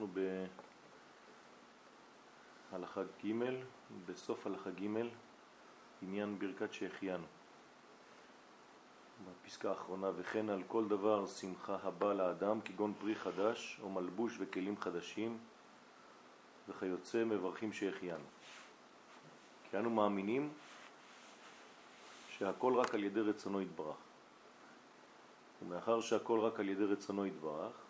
אנחנו בהלכה ג', בסוף הלכה ג', עניין ברכת שהחיינו. בפסקה האחרונה, וכן על כל דבר שמחה הבא לאדם, כגון פרי חדש או מלבוש וכלים חדשים, וכיוצא מברכים שהחיינו. כי אנו מאמינים שהכל רק על ידי רצונו יתברך. ומאחר שהכל רק על ידי רצונו יתברך,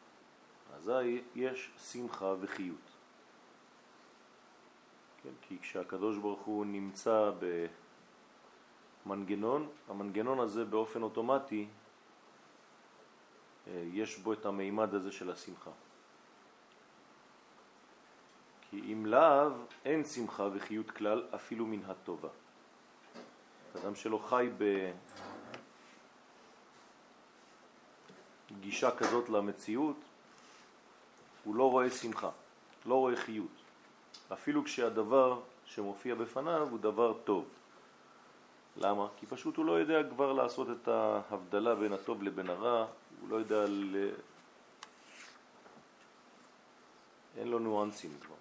אזי יש שמחה וחיות. כן, כי כשהקדוש ברוך הוא נמצא במנגנון, המנגנון הזה באופן אוטומטי, אה, יש בו את המימד הזה של השמחה. כי אם לאו אין שמחה וחיות כלל אפילו מן הטובה. אדם שלא חי בגישה כזאת למציאות, הוא לא רואה שמחה, לא רואה חיות. אפילו כשהדבר שמופיע בפניו הוא דבר טוב. למה? כי פשוט הוא לא יודע כבר לעשות את ההבדלה בין הטוב לבין הרע, הוא לא יודע ל... אין לו ניואנסים כבר.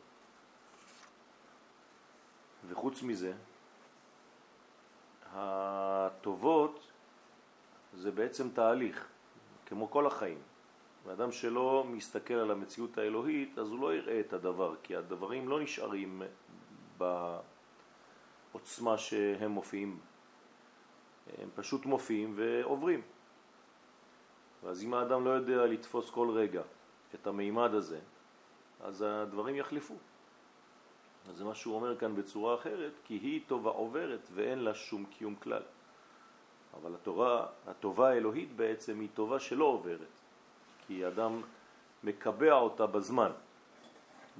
וחוץ מזה, הטובות זה בעצם תהליך, כמו כל החיים. ואדם שלא מסתכל על המציאות האלוהית, אז הוא לא יראה את הדבר, כי הדברים לא נשארים בעוצמה שהם מופיעים. הם פשוט מופיעים ועוברים. ואז אם האדם לא יודע לתפוס כל רגע את המימד הזה, אז הדברים יחליפו. אז זה מה שהוא אומר כאן בצורה אחרת, כי היא טובה עוברת ואין לה שום קיום כלל. אבל התורה, הטובה האלוהית בעצם היא טובה שלא עוברת, כי אדם מקבע אותה בזמן,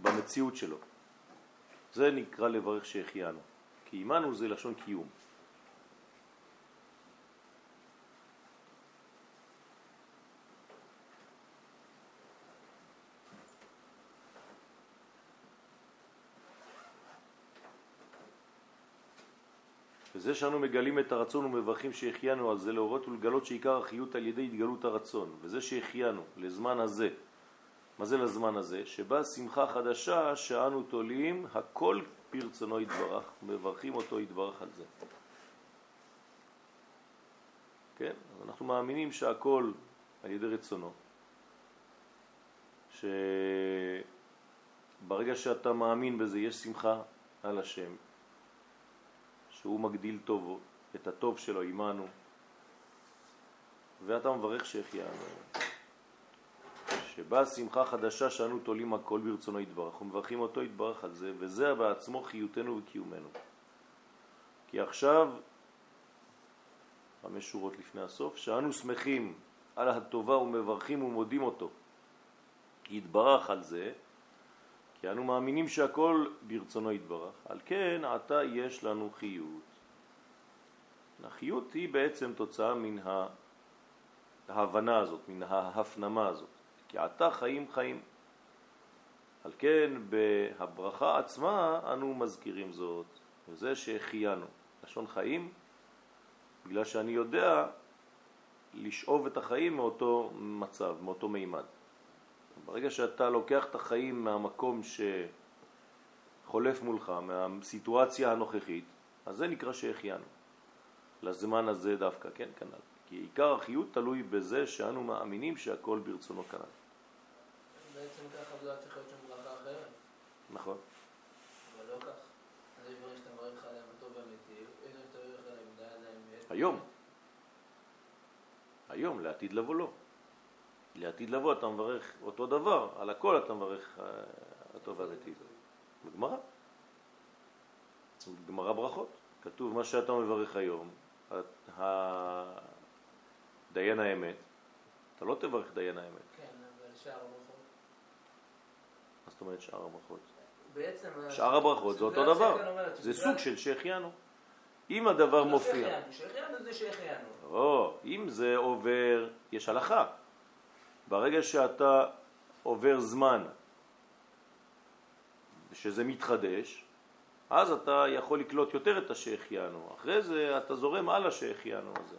במציאות שלו. זה נקרא לברך שהחיינו, כי אימנו זה לשון קיום. וזה שאנו מגלים את הרצון ומברכים שהחיינו על זה להורות ולגלות שעיקר החיות על ידי התגלות הרצון. וזה שהחיינו לזמן הזה. מה זה לזמן הזה? שבא שמחה חדשה שאנו תולים הכל פרצונו יתברך ומברכים אותו יתברך על זה. כן? אנחנו מאמינים שהכל על ידי רצונו. שברגע שאתה מאמין בזה יש שמחה על השם שהוא מגדיל טובו, את הטוב שלו עמנו, ואתה מברך שהחיינו. שבאה שמחה חדשה שאנו תולים הכל ברצונו יתברך, ומברכים אותו יתברך על זה, וזה בעצמו חיותנו וקיומנו. כי עכשיו, חמש שורות לפני הסוף, שאנו שמחים על הטובה ומברכים ומודים אותו, יתברך על זה, כי אנו מאמינים שהכל ברצונו יתברך, על כן עתה יש לנו חיות. החיות היא בעצם תוצאה מן ההבנה הזאת, מן ההפנמה הזאת, כי עתה חיים חיים. על כן בהברכה עצמה אנו מזכירים זאת, וזה שהחיינו. לשון חיים, בגלל שאני יודע לשאוב את החיים מאותו מצב, מאותו מימד. ברגע שאתה לוקח את החיים מהמקום שחולף מולך, מהסיטואציה הנוכחית, אז זה נקרא שהחיינו. לזמן הזה דווקא, כן, כנ"ל. כי עיקר החיות תלוי בזה שאנו מאמינים שהכל ברצונו כנ"ל. בעצם ככה זה צריך להיות שם ברכה אחרת. נכון. אבל לא כך. אז יש דברים שאתה מברך עליהם הטוב והאמיתי, איזה שאתה מברך עליהם די עדיין... היום. היום, לעתיד לבוא לא. לעתיד לבוא אתה מברך אותו דבר, על הכל אתה מברך אה, הטוב והאמיתי. בגמרא. בגמרא ברכות. כתוב מה שאתה מברך היום, דיין האמת, אתה לא תברך דיין האמת. כן, אבל שאר הברכות. מה זאת אומרת שאר הברכות? בעצם... שאר הברכות זה אותו דבר, זה סוג של שהחיינו. אם הדבר מופיע... שהחיינו זה שהחיינו. לא, אם זה עובר, יש הלכה. ברגע שאתה עובר זמן שזה מתחדש, אז אתה יכול לקלוט יותר את השהחיינו. אחרי זה אתה זורם על השהחיינו הזה.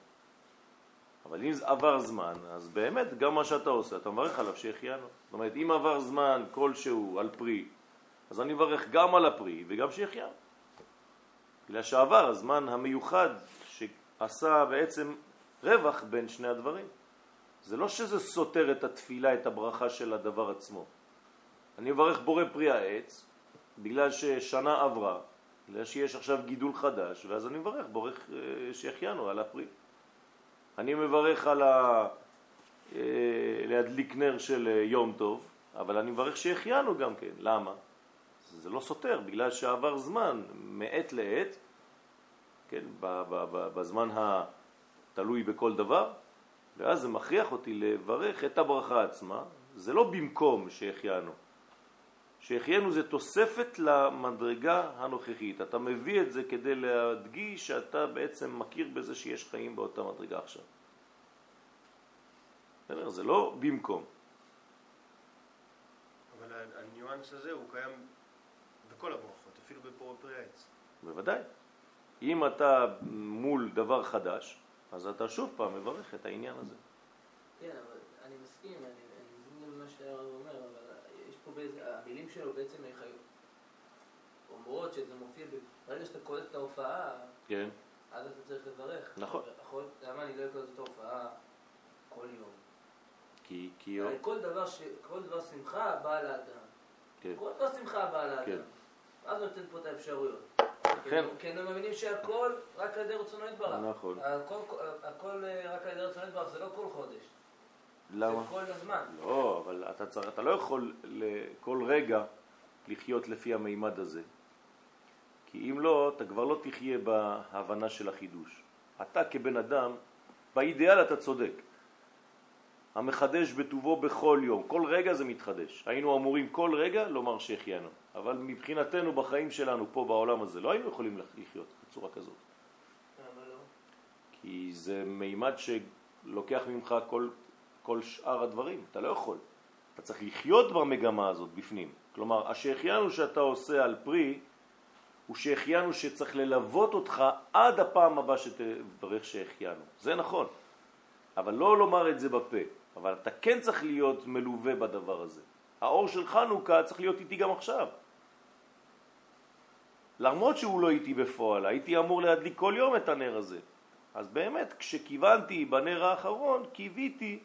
אבל אם עבר זמן, אז באמת גם מה שאתה עושה, אתה מברך עליו שהחיינו. זאת אומרת, אם עבר זמן כלשהו על פרי, אז אני מברך גם על הפרי וגם שהחיינו. בגלל שעבר הזמן המיוחד שעשה בעצם רווח בין שני הדברים. זה לא שזה סותר את התפילה, את הברכה של הדבר עצמו. אני מברך בורא פרי העץ, בגלל ששנה עברה, בגלל שיש עכשיו גידול חדש, ואז אני מברך, בורך שהחיינו על הפרי. אני מברך על ה... אה, להדליק נר של אה, יום טוב, אבל אני מברך שהחיינו גם כן. למה? זה לא סותר, בגלל שעבר זמן מעת לעת, כן, בזמן התלוי בכל דבר, ואז זה מכריח אותי לברך את הברכה עצמה, זה לא במקום שהחיינו. שהחיינו זה תוספת למדרגה הנוכחית. אתה מביא את זה כדי להדגיש שאתה בעצם מכיר בזה שיש חיים באותה מדרגה עכשיו. זה לא במקום. אבל הניואנס הזה הוא קיים בכל הברכות, אפילו בפורי פרי העץ. בוודאי. אם אתה מול דבר חדש, אז אתה שוב פעם מברך את העניין הזה. כן, אבל אני מסכים, אני מבין מה שאתה אומר, אבל יש פה באיזה, המילים שלו בעצם אומרות שזה מופיע, ברגע שאתה קולט את ההופעה, כן. אז אתה צריך לברך. נכון. למה אני לא אקולט את ההופעה כל יום? כי... כי... כל דבר, ש... כל דבר שמחה בא לאדם. כן. כל דבר שמחה בא לאדם. כן. אז נותן פה את האפשרויות. כן. כי הם מבינים שהכל רק על ידי רצונו יתברך. נכון. הכל אה, רק על ידי רצונו יתברך, זה לא כל חודש. למה? זה כל הזמן. לא, אבל אתה, צריך, אתה לא יכול כל רגע לחיות לפי המימד הזה. כי אם לא, אתה כבר לא תחיה בהבנה של החידוש. אתה כבן אדם, באידיאל אתה צודק. המחדש בטובו בכל יום, כל רגע זה מתחדש. היינו אמורים כל רגע לומר שהחיינו, אבל מבחינתנו בחיים שלנו פה בעולם הזה לא היינו יכולים לחיות בצורה כזאת. כי זה מימד שלוקח ממך כל, כל שאר הדברים, אתה לא יכול. אתה צריך לחיות במגמה הזאת בפנים. כלומר, השהחיינו שאתה עושה על פרי, הוא שהחיינו שצריך ללוות אותך עד הפעם הבאה שתברך שהחיינו. זה נכון, אבל לא לומר את זה בפה. אבל אתה כן צריך להיות מלווה בדבר הזה. האור של חנוכה צריך להיות איתי גם עכשיו. למרות שהוא לא איתי בפועל, הייתי אמור להדליק כל יום את הנר הזה. אז באמת, כשכיוונתי בנר האחרון, קיוויתי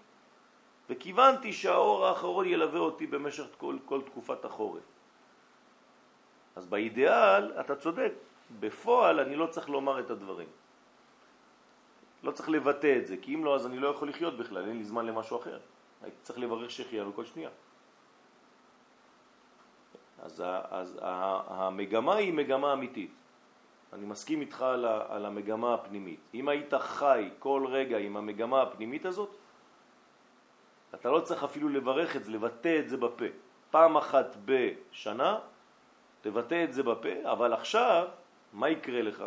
וכיוונתי שהאור האחרון ילווה אותי במשך כל, כל תקופת החורף. אז באידיאל אתה צודק, בפועל אני לא צריך לומר את הדברים. לא צריך לבטא את זה, כי אם לא, אז אני לא יכול לחיות בכלל, אין לי זמן למשהו אחר. הייתי צריך לברך שהחיינו כל שנייה. אז, אז המגמה היא מגמה אמיתית. אני מסכים איתך על, על המגמה הפנימית. אם היית חי כל רגע עם המגמה הפנימית הזאת, אתה לא צריך אפילו לברך את זה, לבטא את זה בפה. פעם אחת בשנה תבטא את זה בפה, אבל עכשיו, מה יקרה לך?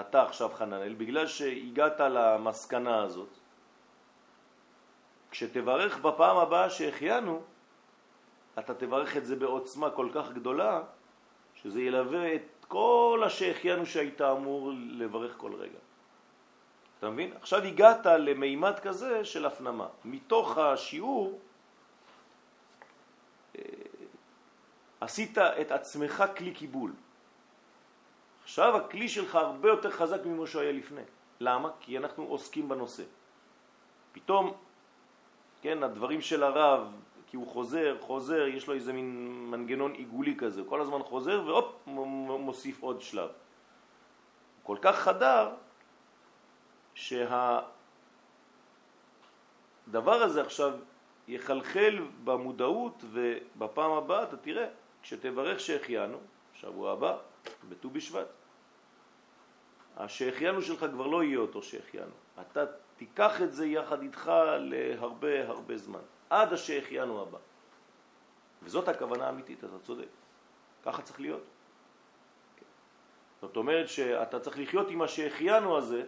אתה עכשיו חננאל, בגלל שהגעת למסקנה הזאת, כשתברך בפעם הבאה שהחיינו, אתה תברך את זה בעוצמה כל כך גדולה, שזה ילווה את כל השהחיינו שהיית אמור לברך כל רגע. אתה מבין? עכשיו הגעת למימד כזה של הפנמה. מתוך השיעור אה, עשית את עצמך כלי קיבול. עכשיו הכלי שלך הרבה יותר חזק ממה שהוא היה לפני. למה? כי אנחנו עוסקים בנושא. פתאום, כן, הדברים של הרב, כי הוא חוזר, חוזר, יש לו איזה מין מנגנון עיגולי כזה, כל הזמן חוזר והופ, מוסיף עוד שלב. כל כך חדר, שהדבר הזה עכשיו יחלחל במודעות ובפעם הבאה אתה תראה, כשתברך שהחיינו, שבוע הבא, בט"ו בשבט. השהחיינו שלך כבר לא יהיה אותו שהחיינו. אתה תיקח את זה יחד איתך להרבה הרבה זמן, עד השהחיינו הבא. וזאת הכוונה האמיתית, אתה צודק. ככה צריך להיות. זאת אומרת שאתה צריך לחיות עם השהחיינו הזה,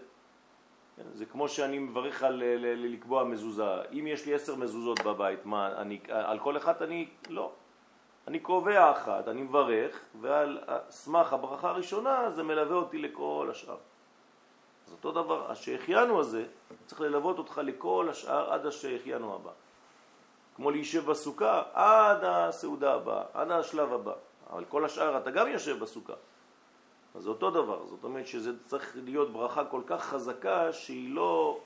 כן, זה כמו שאני מברך על לקבוע מזוזה. אם יש לי עשר מזוזות בבית, מה, אני, על כל אחת אני, לא. אני קובע אחת, אני מברך, ועל סמך הברכה הראשונה זה מלווה אותי לכל השאר. אז אותו דבר, השהחיינו הזה צריך ללוות אותך לכל השאר עד השהחיינו הבא. כמו להישב בסוכה עד הסעודה הבאה, עד השלב הבא. אבל כל השאר אתה גם יושב בסוכה. אז זה אותו דבר, זאת אומרת שזה צריך להיות ברכה כל כך חזקה שהיא לא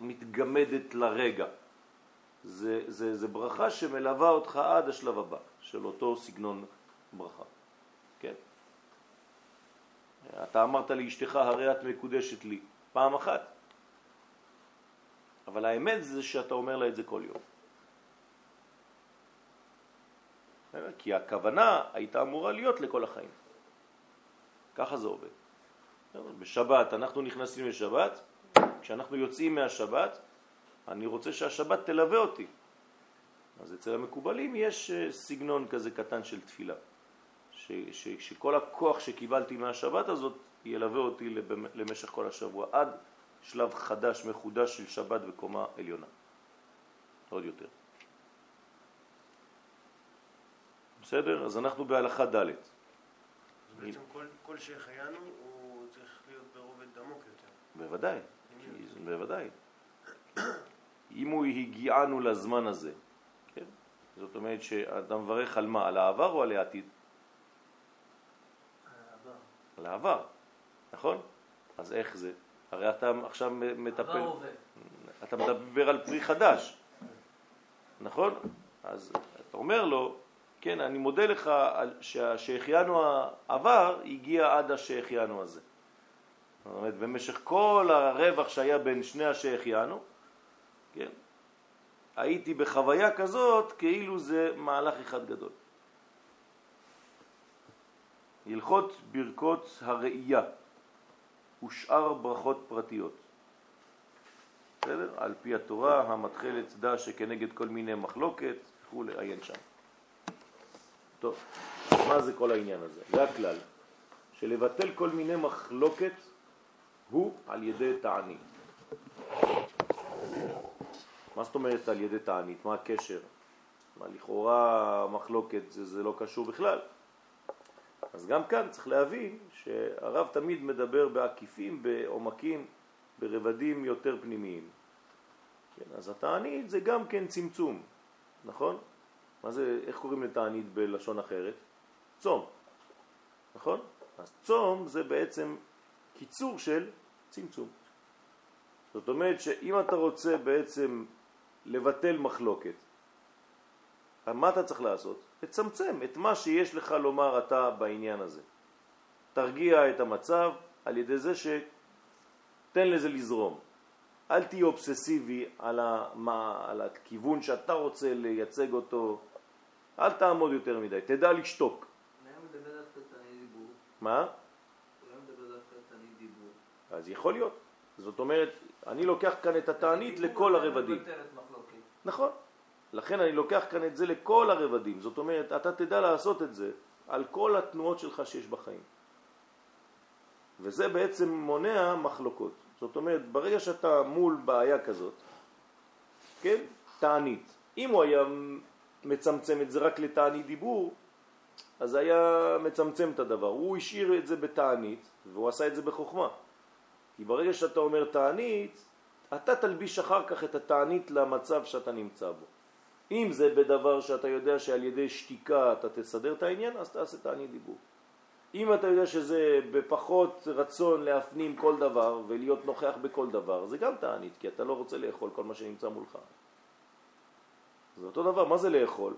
מתגמדת לרגע. זה, זה, זה ברכה שמלווה אותך עד השלב הבא של אותו סגנון ברכה. כן? אתה אמרת לאשתך, הרי את מקודשת לי, פעם אחת. אבל האמת זה שאתה אומר לה את זה כל יום. כי הכוונה הייתה אמורה להיות לכל החיים. ככה זה עובד. בשבת, אנחנו נכנסים לשבת, כשאנחנו יוצאים מהשבת, אני רוצה שהשבת תלווה אותי. אז אצל המקובלים יש אה, סגנון כזה קטן של תפילה, ש, ש, שכל הכוח שקיבלתי מהשבת הזאת ילווה אותי למשך כל השבוע, עד שלב חדש, מחודש של שבת בקומה עליונה. עוד יותר. בסדר? אז אנחנו בהלכה ד'. בעצם כל, כל שהחיינו הוא צריך להיות ברובד עמוק יותר. בוודאי, בוודאי. אם הוא הגיענו לזמן הזה, כן? זאת אומרת שאתה מברך על מה? על העבר או על העתיד? על העבר. נכון? אז איך זה? הרי אתה עכשיו מטפל... אתה מדבר על פרי חדש, נכון? אז אתה אומר לו, כן, אני מודה לך שהשהחיינו העבר הגיע עד השהחיינו הזה. זאת אומרת, במשך כל הרווח שהיה בין שני השהחיינו, הייתי בחוויה כזאת כאילו זה מהלך אחד גדול. הלכות ברכות הראייה ושאר ברכות פרטיות. בסדר? על פי התורה המתחלת דע שכנגד כל מיני מחלוקת, וכו', עיין שם. טוב, מה זה כל העניין הזה? זה הכלל, שלבטל כל מיני מחלוקת הוא על ידי תענית. מה זאת אומרת על ידי תענית? מה הקשר? מה לכאורה מחלוקת זה, זה לא קשור בכלל. אז גם כאן צריך להבין שהרב תמיד מדבר בעקיפים, בעומקים, ברבדים יותר פנימיים. כן, אז התענית זה גם כן צמצום, נכון? מה זה, איך קוראים לתענית בלשון אחרת? צום, נכון? אז צום זה בעצם קיצור של צמצום. זאת אומרת שאם אתה רוצה בעצם לבטל מחלוקת, מה אתה צריך לעשות? לצמצם את מה שיש לך לומר אתה בעניין הזה. תרגיע את המצב על ידי זה שתן לזה לזרום. אל תהיה אובססיבי על, המה, על הכיוון שאתה רוצה לייצג אותו, אל תעמוד יותר מדי, תדע לשתוק. מה? אז יכול להיות. זאת אומרת, אני לוקח כאן את התענית לכל הרבדים. נכון. לכן אני לוקח כאן את זה לכל הרבדים. זאת אומרת, אתה תדע לעשות את זה על כל התנועות שלך שיש בחיים. וזה בעצם מונע מחלוקות. זאת אומרת, ברגע שאתה מול בעיה כזאת, כן, תענית. אם הוא היה מצמצם את זה רק לתענית דיבור, אז היה מצמצם את הדבר. הוא השאיר את זה בתענית, והוא עשה את זה בחוכמה. כי ברגע שאתה אומר תענית, אתה תלביש אחר כך את התענית למצב שאתה נמצא בו. אם זה בדבר שאתה יודע שעל ידי שתיקה אתה תסדר את העניין, אז תעשה תענית דיבור. אם אתה יודע שזה בפחות רצון להפנים כל דבר ולהיות נוכח בכל דבר, זה גם תענית, כי אתה לא רוצה לאכול כל מה שנמצא מולך. זה אותו דבר, מה זה לאכול?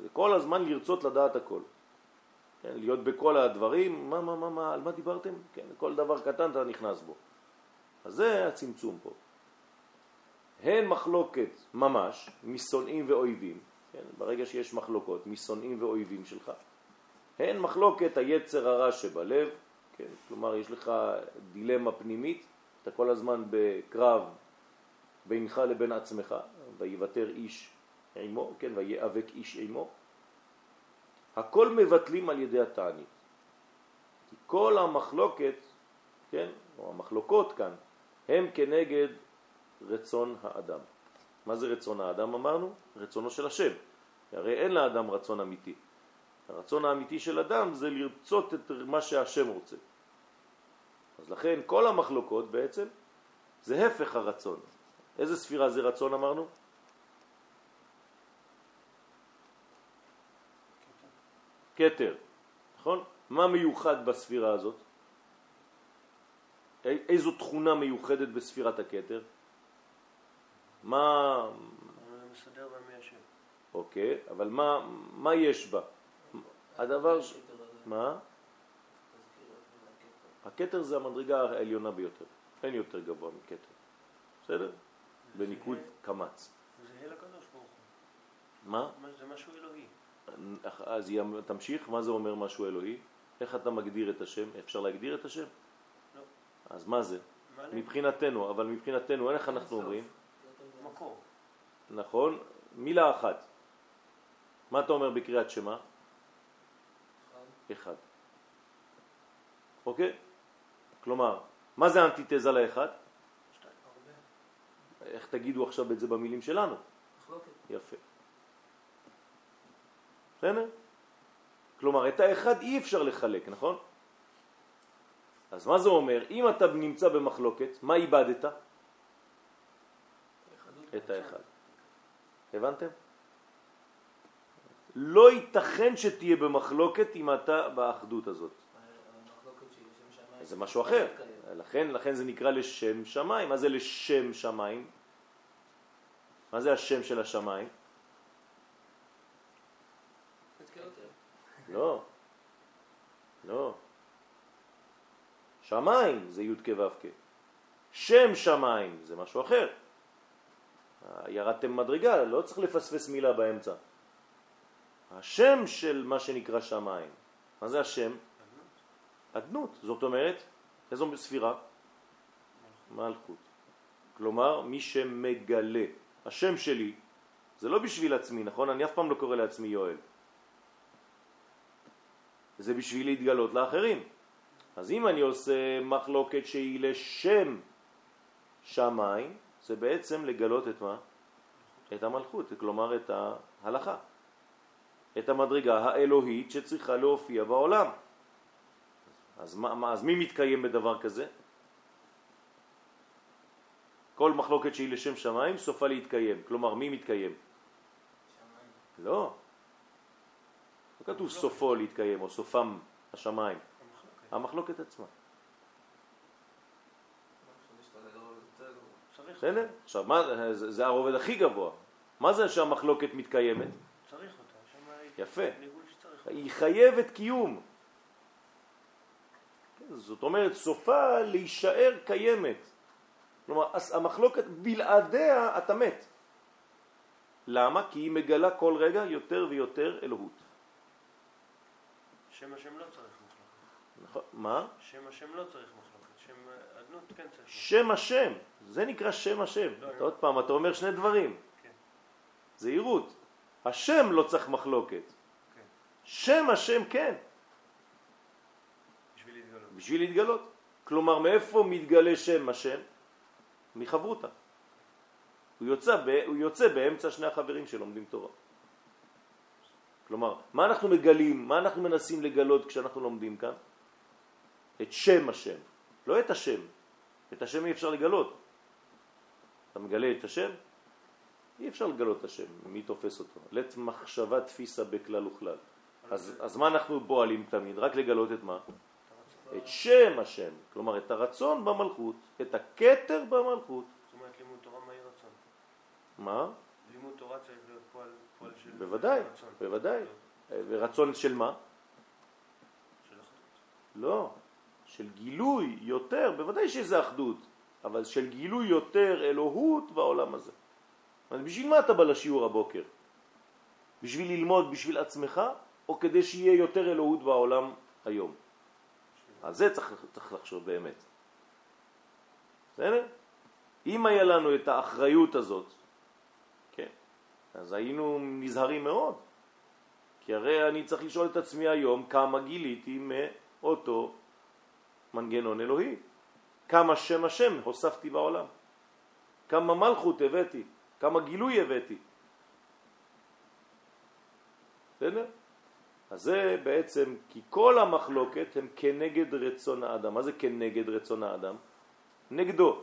זה כל הזמן לרצות לדעת הכל. כן, להיות בכל הדברים, מה, מה, מה, מה, על מה דיברתם? כן, כל דבר קטן אתה נכנס בו. אז זה הצמצום פה. הן מחלוקת ממש משונאים ואויבים, כן, ברגע שיש מחלוקות משונאים ואויבים שלך, הן מחלוקת היצר הרע שבלב, כן, כלומר יש לך דילמה פנימית, אתה כל הזמן בקרב בינך לבין עצמך, ויוותר איש עמו, כן, ויאבק איש עמו. הכל מבטלים על ידי התענית. כי כל המחלוקת, כן, או המחלוקות כאן, הם כנגד רצון האדם. מה זה רצון האדם אמרנו? רצונו של השם. הרי אין לאדם רצון אמיתי. הרצון האמיתי של אדם זה לרצות את מה שהשם רוצה. אז לכן כל המחלוקות בעצם זה הפך הרצון. איזה ספירה זה רצון אמרנו? כתר, נכון? מה מיוחד בספירה הזאת? איזו תכונה מיוחדת בספירת הכתר? מה... מסדר ומיישב. אוקיי, אבל מה, מה יש בה? הדבר... ש... מה? הכתר זה המדרגה העליונה ביותר. אין יותר גבוה מכתר. בסדר? בניקוד קמץ. זה אל הקדוש ברוך הוא. מה? זה משהו אלוהי. אז תמשיך, מה זה אומר משהו אלוהי? איך אתה מגדיר את השם? אפשר להגדיר את השם? אז מה זה? מבחינתנו, אבל מבחינתנו, איך אנחנו אומרים? נכון, מילה אחת. מה אתה אומר בקריאת שמה? אחד. אוקיי? כלומר, מה זה אנטיתזה לאחד? איך תגידו עכשיו את זה במילים שלנו? יפה. בסדר? כלומר, את האחד אי אפשר לחלק, נכון? אז מה זה אומר? אם אתה נמצא במחלוקת, מה איבדת? את האחד. הבנתם? לא ייתכן שתהיה במחלוקת אם אתה באחדות הזאת. זה משהו אחר. לכן, לכן זה נקרא לשם שמיים. מה זה לשם שמיים? מה זה השם של השמיים? לא. לא. שמיים זה י' כו' כ'. שם שמיים זה משהו אחר. ירדתם מדרגה, לא צריך לפספס מילה באמצע. השם של מה שנקרא שמיים. מה זה השם? אדנות. זאת אומרת, איזו ספירה? מלכות. כלומר, מי שמגלה. השם שלי זה לא בשביל עצמי, נכון? אני אף פעם לא קורא לעצמי יואל. זה בשביל להתגלות לאחרים. אז אם אני עושה מחלוקת שהיא לשם שמיים, זה בעצם לגלות את מה? את המלכות, כלומר את ההלכה, את המדרגה האלוהית שצריכה להופיע בעולם. אז, מה, אז מי מתקיים בדבר כזה? כל מחלוקת שהיא לשם שמיים סופה להתקיים. כלומר, מי מתקיים? שמיים. לא. לא כתוב סופו להתקיים או סופם השמיים. המחלוקת עצמה. בסדר? עכשיו, מה, זה, זה הרובד הכי גבוה. מה זה שהמחלוקת מתקיימת? צריך אותה. יפה. היא חייבת קיום. זאת אומרת, סופה להישאר קיימת. כלומר, המחלוקת בלעדיה אתה מת. למה? כי היא מגלה כל רגע יותר ויותר אלוהות. שם השם לא צריך. נכון, מה? שם השם לא צריך מחלוקת, שם אדנות כן צריך. שם השם, זה נקרא שם השם. לא, עוד פעם, אתה אומר שני דברים. כן. זהירות. השם לא צריך מחלוקת. כן. שם השם כן. בשביל להתגלות. בשביל להתגלות. כלומר, מאיפה מתגלה שם השם? מחברותה. הוא יוצא, ב, הוא יוצא באמצע שני החברים שלומדים תורה. כלומר, מה אנחנו מגלים, מה אנחנו מנסים לגלות כשאנחנו לומדים כאן? את שם השם, לא את השם. את השם אי אפשר לגלות. אתה מגלה את השם? אי אפשר לגלות את השם, מי תופס אותו? לת מחשבה תפיסה בכלל וכלל. אז, אז מה אנחנו פועלים תמיד? רק לגלות את מה? את שם השם, כלומר את הרצון במלכות, את הקטר במלכות. זאת אומרת לימוד תורה מהי רצון. מה? לימוד תורה צריך להיות פועל, פועל של בוודאי, רצון. בוודאי. ורצון של מה? של אחדות. לא, של גילוי יותר, בוודאי שזה אחדות, אבל של גילוי יותר אלוהות בעולם הזה. אז בשביל מה אתה בא לשיעור הבוקר? בשביל ללמוד בשביל עצמך, או כדי שיהיה יותר אלוהות בעולם היום? על זה צריך, צריך לחשוב באמת. בסדר? אם היה לנו את האחריות הזאת, כן, אז היינו נזהרים מאוד. כי הרי אני צריך לשאול את עצמי היום כמה גיליתי מאותו מנגנון אלוהי. כמה שם השם הוספתי בעולם. כמה מלכות הבאתי, כמה גילוי הבאתי. בסדר? אז זה בעצם, כי כל המחלוקת הם כנגד רצון האדם. מה זה כנגד רצון האדם? נגדו.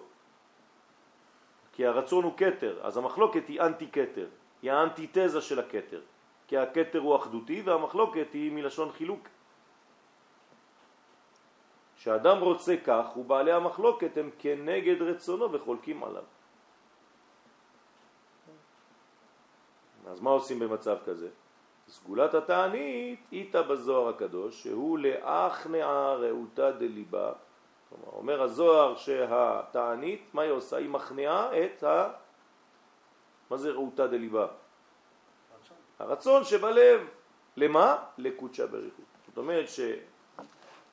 כי הרצון הוא קטר, אז המחלוקת היא אנטי קטר, היא האנטיתזה של הקטר. כי הקטר הוא אחדותי והמחלוקת היא מלשון חילוק. כשאדם רוצה כך, ובעלי המחלוקת הם כנגד רצונו וחולקים עליו. אז מה עושים במצב כזה? סגולת התענית איתה בזוהר הקדוש, שהוא לאחנעה ראותה דליבה. כלומר, אומר הזוהר שהתענית, מה היא עושה? היא מכנעה את ה... מה זה ראותה דליבה? הרצון. שבלב. למה? לקודשה בריחו. זאת אומרת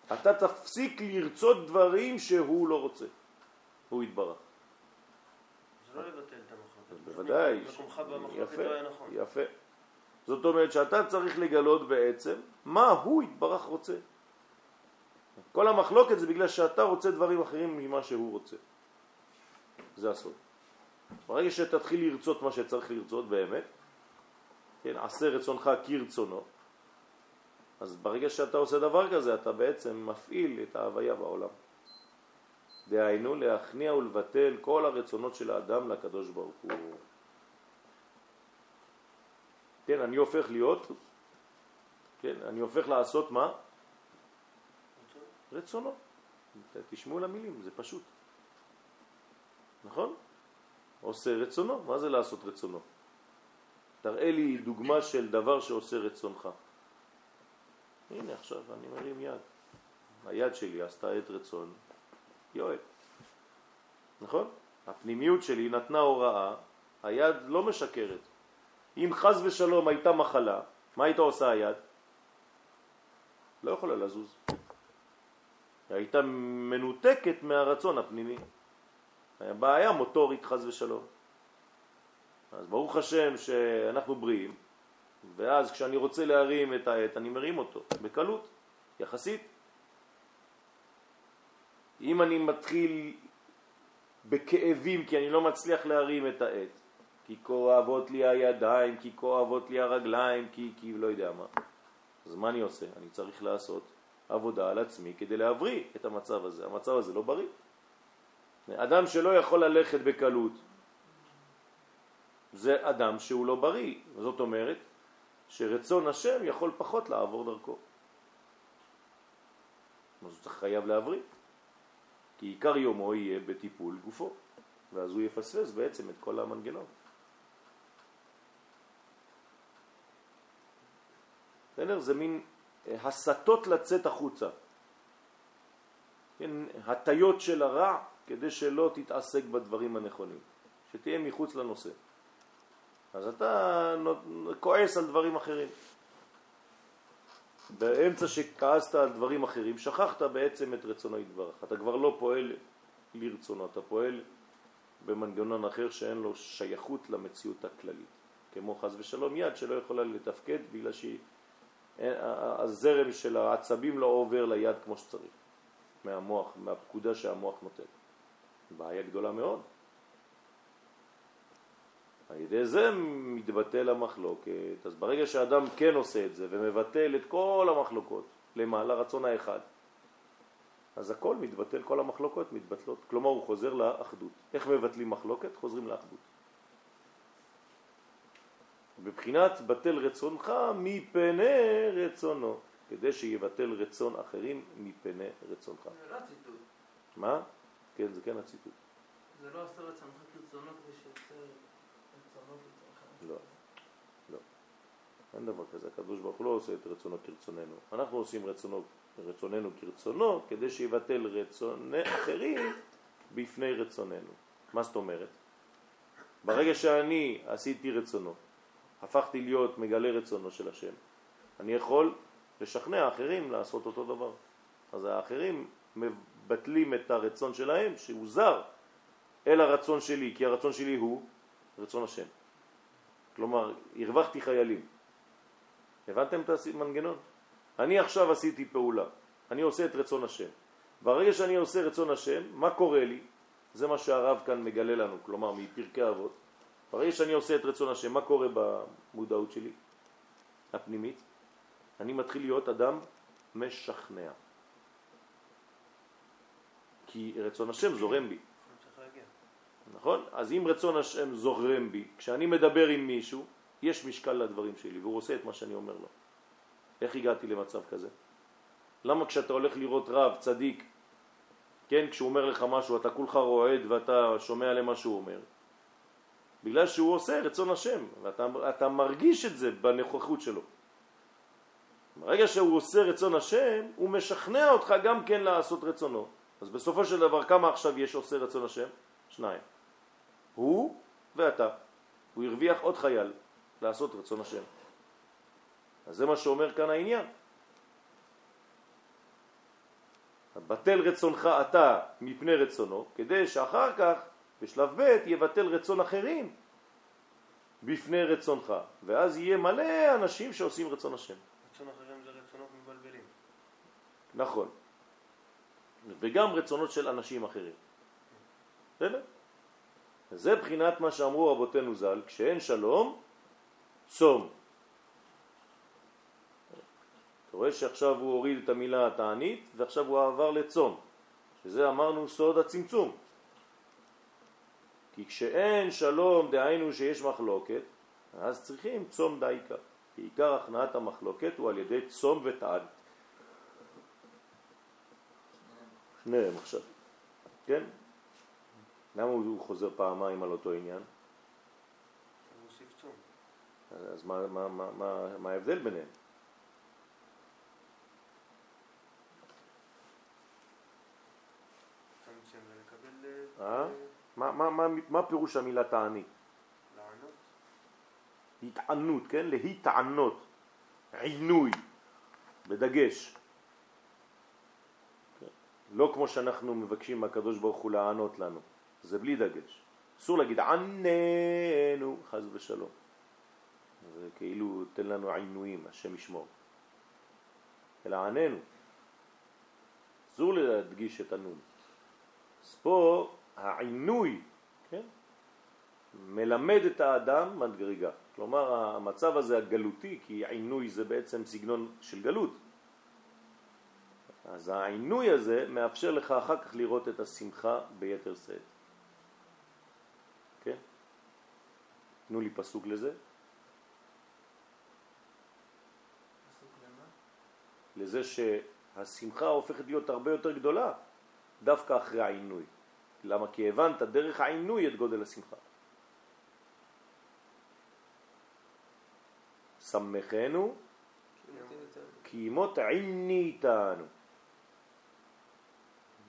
שאתה תפסיק לרצות דברים שהוא לא רוצה, הוא יתברך. זה לא לבטל את המחלוקת. בוודאי. מקומך במחלוקת לא היה נכון. יפה. זאת אומרת שאתה צריך לגלות בעצם מה הוא יתברך רוצה. כל המחלוקת זה בגלל שאתה רוצה דברים אחרים ממה שהוא רוצה. זה הסוד. ברגע שתתחיל לרצות מה שצריך לרצות באמת, כן, עשה רצונך כרצונו, אז ברגע שאתה עושה דבר כזה, אתה בעצם מפעיל את ההוויה בעולם. דהיינו להכניע ולבטל כל הרצונות של האדם לקדוש ברוך הוא. כן, אני הופך להיות, כן, אני הופך לעשות מה? רצונו. תשמעו למילים, זה פשוט. נכון? עושה רצונו. מה זה לעשות רצונו? תראה לי דוגמה של דבר שעושה רצונך. הנה עכשיו אני מרים יד. היד שלי עשתה את רצון יואל. נכון? הפנימיות שלי נתנה הוראה, היד לא משקרת. אם חז ושלום הייתה מחלה, מה הייתה עושה היד? לא יכולה לזוז. הייתה מנותקת מהרצון הפנימי. היה בעיה מוטורית חז ושלום. אז ברוך השם שאנחנו בריאים, ואז כשאני רוצה להרים את העט, אני מרים אותו, בקלות, יחסית. אם אני מתחיל בכאבים כי אני לא מצליח להרים את העט, כי כואבות לי הידיים, כי כואבות לי הרגליים, כי, כי לא יודע מה. אז מה אני עושה? אני צריך לעשות עבודה על עצמי כדי להבריא את המצב הזה. המצב הזה לא בריא. אדם שלא יכול ללכת בקלות, זה אדם שהוא לא בריא. זאת אומרת שרצון השם יכול פחות לעבור דרכו. אז הוא צריך חייב להבריא. כי עיקר יומו יהיה בטיפול גופו, ואז הוא יפספס בעצם את כל המנגנון. בסדר? זה מין אה, הסתות לצאת החוצה. כן, הטיות של הרע כדי שלא תתעסק בדברים הנכונים, שתהיה מחוץ לנושא. אז אתה כועס על דברים אחרים. באמצע שכעסת על דברים אחרים, שכחת בעצם את רצונו יתברך. אתה כבר לא פועל לרצונו, אתה פועל במנגנון אחר שאין לו שייכות למציאות הכללית. כמו חז ושלום יד שלא יכולה לתפקד בגלל שהזרם של העצבים לא עובר ליד כמו שצריך, מהמוח, מהפקודה שהמוח נותן. בעיה גדולה מאוד. על ידי זה מתבטל המחלוקת. אז ברגע שאדם כן עושה את זה ומבטל את כל המחלוקות למעלה רצון האחד, אז הכל מתבטל, כל המחלוקות מתבטלות. כלומר הוא חוזר לאחדות. איך מבטלים מחלוקת? חוזרים לאחדות. בבחינת בטל רצונך מפני רצונו, כדי שיבטל רצון אחרים מפני רצונך. זה לא הציטוט. מה? כן, זה כן הציטוט. זה לא עשה רצונך כרצונו כדי כרצונך. לא, לא. אין דבר כזה, הקדוש ברוך הוא לא עושה את רצונו כרצוננו. אנחנו עושים רצונו, רצוננו כרצונו כדי שיבטל רצוני אחרים בפני רצוננו. מה זאת אומרת? ברגע שאני עשיתי רצונו, הפכתי להיות מגלה רצונו של השם, אני יכול לשכנע אחרים לעשות אותו דבר. אז האחרים מבטלים את הרצון שלהם, שהוא זר, אל הרצון שלי, כי הרצון שלי הוא רצון השם. כלומר, הרווחתי חיילים. הבנתם את המנגנון? אני עכשיו עשיתי פעולה, אני עושה את רצון השם. ברגע שאני עושה רצון השם, מה קורה לי? זה מה שהרב כאן מגלה לנו, כלומר מפרקי אבות. ברגע שאני עושה את רצון השם, מה קורה במודעות שלי, הפנימית? אני מתחיל להיות אדם משכנע. כי רצון השם זורם בי. נכון? אז אם רצון השם זורם בי, כשאני מדבר עם מישהו, יש משקל לדברים שלי, והוא עושה את מה שאני אומר לו. איך הגעתי למצב כזה? למה כשאתה הולך לראות רב, צדיק, כן, כשהוא אומר לך משהו, אתה כולך רועד ואתה שומע למה שהוא אומר? בגלל שהוא עושה רצון השם, ואתה מרגיש את זה בנוכחות שלו. ברגע שהוא עושה רצון השם, הוא משכנע אותך גם כן לעשות רצונו. אז בסופו של דבר, כמה עכשיו יש עושה רצון השם? שניים. הוא ואתה. הוא הרוויח עוד חייל לעשות רצון השם. אז זה מה שאומר כאן העניין. בטל רצונך אתה מפני רצונו, כדי שאחר כך, בשלב ב', יבטל רצון אחרים בפני רצונך, ואז יהיה מלא אנשים שעושים רצון השם. רצון אחרים זה רצונות מבלבלים. נכון. וגם רצונות של אנשים אחרים. בסדר? זה בחינת מה שאמרו רבותינו ז"ל, כשאין שלום, צום. אתה רואה שעכשיו הוא הוריד את המילה התענית ועכשיו הוא עבר לצום, שזה אמרנו סוד הצמצום. כי כשאין שלום, דהיינו שיש מחלוקת, אז צריכים צום דייקה. כי עיקר הכנעת המחלוקת הוא על ידי צום ותענית. שניהם עכשיו, כן? למה הוא חוזר פעמיים על אותו עניין? אז מה, מה, מה, מה, מה ההבדל ביניהם? אה? מה, מה, מה, מה פירוש המילה תענית? לענות. התענות, כן? להתענות. עינוי, בדגש. לא כמו שאנחנו מבקשים מהקדוש ברוך הוא לענות לנו, זה בלי דגש. אסור להגיד עננו, חז ושלום. זה כאילו תן לנו עינויים, השם ישמור. אלא עננו. אסור להדגיש את הנון. אז פה העינוי, כן? מלמד את האדם מדרגה. כלומר, המצב הזה הגלותי, כי עינוי זה בעצם סגנון של גלות. אז העינוי הזה מאפשר לך אחר כך לראות את השמחה ביתר שאת. כן? תנו לי פסוק לזה. לזה שהשמחה הופכת להיות הרבה יותר גדולה דווקא אחרי העינוי. למה? כי הבנת דרך העינוי את גודל השמחה. שמחנו כי מות עיני איתנו.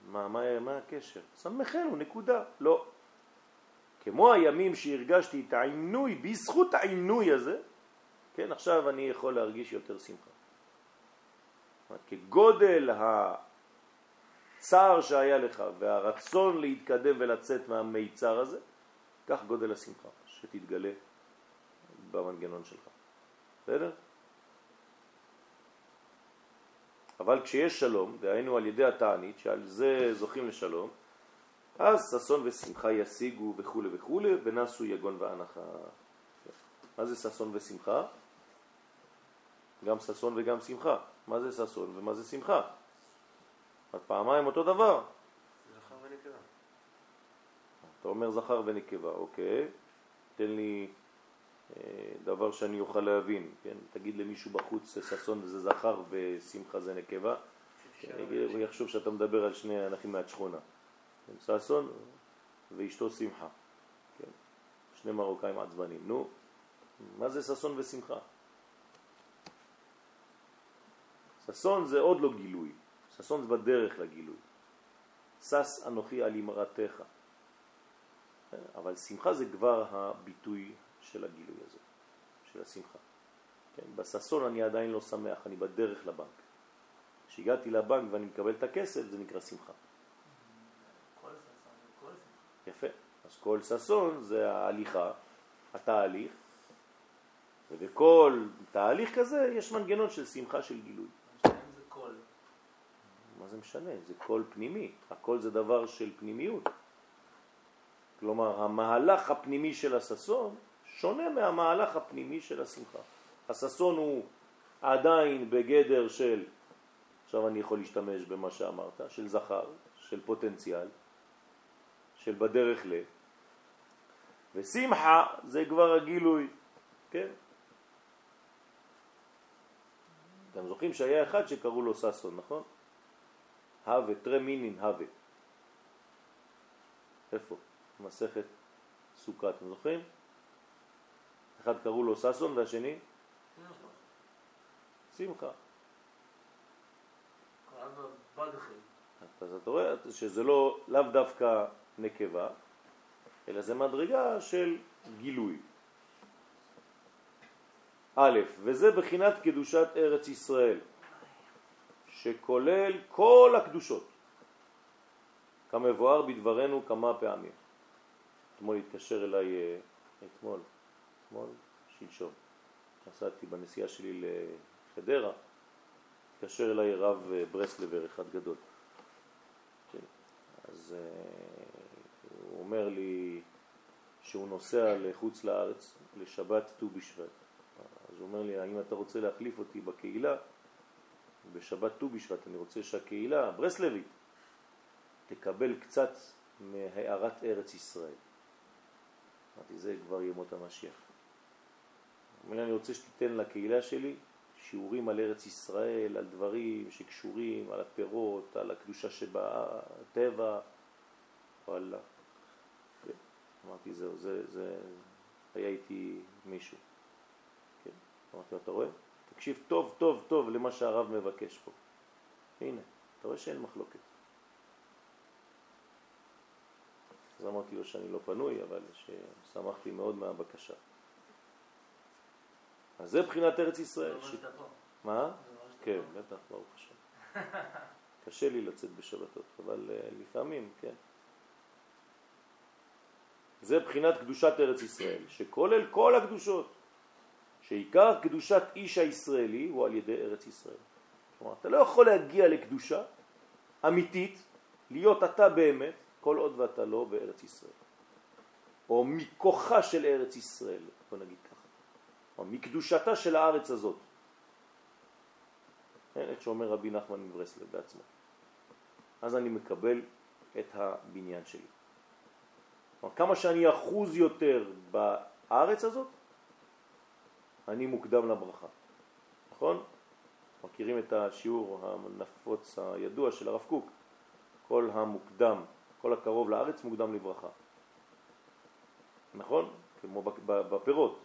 מה, מה, מה הקשר? שמחנו, נקודה. לא. כמו הימים שהרגשתי את העינוי, בזכות העינוי הזה, כן, עכשיו אני יכול להרגיש יותר שמחה. כגודל הצער שהיה לך והרצון להתקדם ולצאת מהמיצר הזה, כך גודל השמחה שתתגלה במנגנון שלך. בסדר? אבל כשיש שלום, דהיינו על ידי התענית, שעל זה זוכים לשלום, אז ששון ושמחה ישיגו וכו' וכו', ונסו יגון ואנחה. מה זה ששון ושמחה? גם ששון וגם שמחה. מה זה ששון ומה זה שמחה? אז פעמיים אותו דבר. זכר ונקבה. אתה אומר זכר ונקבה, אוקיי. תן לי אה, דבר שאני אוכל להבין, כן? תגיד למישהו בחוץ ששון זה זכר ושמחה זה נקבה, הוא יחשוב שאתה מדבר על שני אנשים מעט שכונה. כן? ששון ואשתו שמחה, כן? שני מרוקאים עצבנים. נו, מה זה ששון ושמחה? ששון זה עוד לא גילוי, ששון זה בדרך לגילוי. שש אנוכי על אמרתך. אבל שמחה זה כבר הביטוי של הגילוי הזה, של השמחה. כן? בססון אני עדיין לא שמח, אני בדרך לבנק. כשהגעתי לבנק ואני מקבל את הכסף, זה נקרא שמחה. יפה. אז כל ששון זה ההליכה, התהליך, ובכל תהליך כזה יש מנגנון של שמחה של גילוי. מה זה משנה? זה קול פנימי. הקול זה דבר של פנימיות. כלומר, המהלך הפנימי של הששון שונה מהמהלך הפנימי של השמחה. הששון הוא עדיין בגדר של, עכשיו אני יכול להשתמש במה שאמרת, של זכר, של פוטנציאל, של בדרך ל... ושמחה זה כבר הגילוי, כן? אתם זוכרים שהיה אחד שקראו לו ססון, נכון? הווה, תרי מינין הווה. איפה? מסכת סוכה, אתם זוכרים? אחד קראו לו ססון והשני? שמחה. אז אתה רואה שזה לא לאו דווקא נקבה, אלא זה מדרגה של גילוי. א', וזה בחינת קדושת ארץ ישראל, שכולל כל הקדושות, כמבואר בדברנו כמה פעמים. אתמול התקשר אליי, אה, אתמול, אתמול, שלשום, נסעתי בנסיעה שלי לחדרה, התקשר אליי רב אה, ברסלבר אחד גדול. כן. אז הוא אומר לי שהוא נוסע לחוץ לארץ לשבת ט"ו בשבט. אז הוא אומר לי, האם אתה רוצה להחליף אותי בקהילה? בשבת ט"ו בשבט אני רוצה שהקהילה ברסלבית תקבל קצת מהערת ארץ ישראל. אמרתי, זה כבר ימות המשיח. אומר לי, אני רוצה שתיתן לקהילה שלי שיעורים על ארץ ישראל, על דברים שקשורים, על הפירות, על הקדושה שבטבע, וואלה. אמרתי, זהו, זה, זה, היה איתי מישהו. כן? אמרתי לו, אתה רואה? תקשיב טוב טוב טוב למה שהרב מבקש פה. הנה, אתה רואה שאין מחלוקת. אז אמרתי לו שאני לא פנוי, אבל ששמחתי מאוד מהבקשה. אז זה בחינת ארץ ישראל. ש... מה? כן, בטח, ברוך השם. קשה לי לצאת בשבתות, אבל uh, לפעמים, כן. זה בחינת קדושת ארץ ישראל, שכולל כל הקדושות, שעיקר קדושת איש הישראלי הוא על ידי ארץ ישראל. כלומר, אתה לא יכול להגיע לקדושה אמיתית, להיות אתה באמת, כל עוד ואתה לא בארץ ישראל. או מכוחה של ארץ ישראל, בוא נגיד ככה. או מקדושתה של הארץ הזאת. כן, את שאומר רבי נחמן מברסלב בעצמו. אז אני מקבל את הבניין שלי. כלומר, כמה שאני אחוז יותר בארץ הזאת, אני מוקדם לברכה. נכון? מכירים את השיעור הנפוץ הידוע של הרב קוק, כל המוקדם, כל הקרוב לארץ מוקדם לברכה. נכון? כמו בפירות,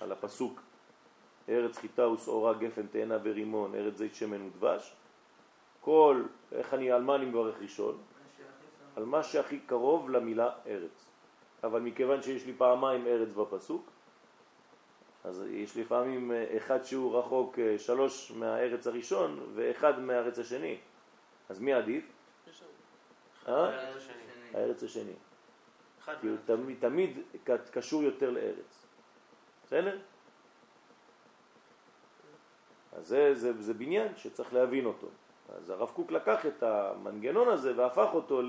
על הפסוק ארץ חיטה ושעורה גפן תאנה ורימון, ארץ זית שמן ודבש. כל, איך אני, על מה אני מברך ראשון? על מה שהכי קרוב למילה ארץ. אבל מכיוון שיש לי פעמיים ארץ בפסוק, אז יש לפעמים אחד שהוא רחוק אה, שלוש מהארץ הראשון ואחד מהארץ השני. אז מי עדיף? אה? הארץ השני. כי הוא תמיד, תמיד קשור יותר לארץ. בסדר? אז זה, זה, זה בניין שצריך להבין אותו. אז הרב קוק לקח את המנגנון הזה והפך אותו